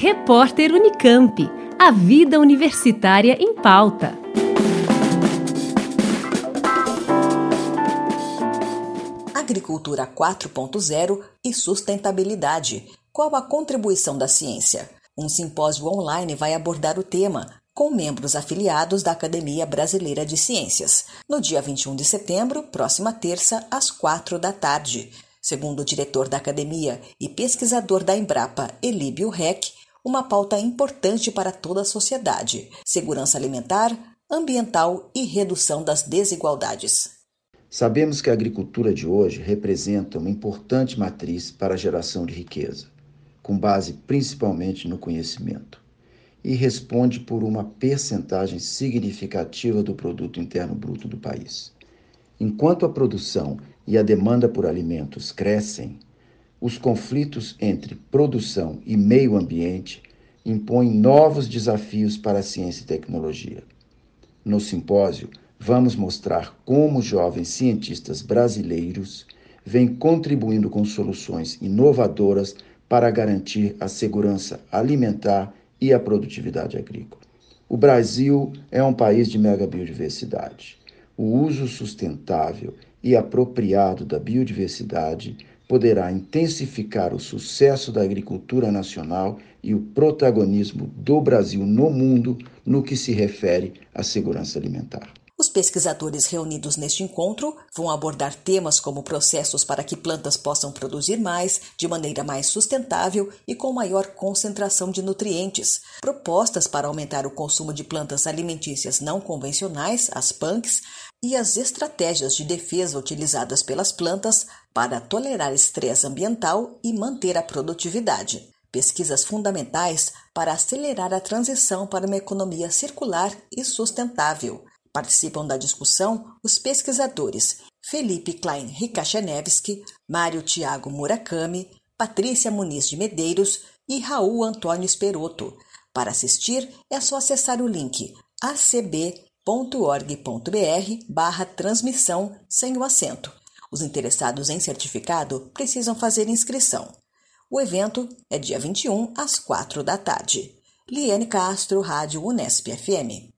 Repórter Unicamp. A vida universitária em pauta. Agricultura 4.0 e sustentabilidade. Qual a contribuição da ciência? Um simpósio online vai abordar o tema com membros afiliados da Academia Brasileira de Ciências, no dia 21 de setembro, próxima terça, às quatro da tarde. Segundo o diretor da academia e pesquisador da Embrapa, Elíbio Reck, uma pauta importante para toda a sociedade: segurança alimentar, ambiental e redução das desigualdades. Sabemos que a agricultura de hoje representa uma importante matriz para a geração de riqueza, com base principalmente no conhecimento, e responde por uma percentagem significativa do produto interno bruto do país. Enquanto a produção e a demanda por alimentos crescem, os conflitos entre produção e meio ambiente impõem novos desafios para a ciência e tecnologia. No simpósio, vamos mostrar como jovens cientistas brasileiros vêm contribuindo com soluções inovadoras para garantir a segurança alimentar e a produtividade agrícola. O Brasil é um país de mega biodiversidade. O uso sustentável e apropriado da biodiversidade poderá intensificar o sucesso da agricultura nacional e o protagonismo do Brasil no mundo no que se refere à segurança alimentar. Os pesquisadores reunidos neste encontro vão abordar temas como processos para que plantas possam produzir mais, de maneira mais sustentável e com maior concentração de nutrientes, propostas para aumentar o consumo de plantas alimentícias não convencionais, as PANCs, e as estratégias de defesa utilizadas pelas plantas para tolerar estresse ambiental e manter a produtividade. Pesquisas fundamentais para acelerar a transição para uma economia circular e sustentável. Participam da discussão os pesquisadores Felipe Klein Rikachenevski, Mário Tiago Murakami, Patrícia Muniz de Medeiros e Raul Antônio Esperoto. Para assistir, é só acessar o link acb org.br barra transmissão sem o acento. Os interessados em certificado precisam fazer inscrição. O evento é dia 21 às 4 da tarde. Liane Castro, Rádio Unesp FM.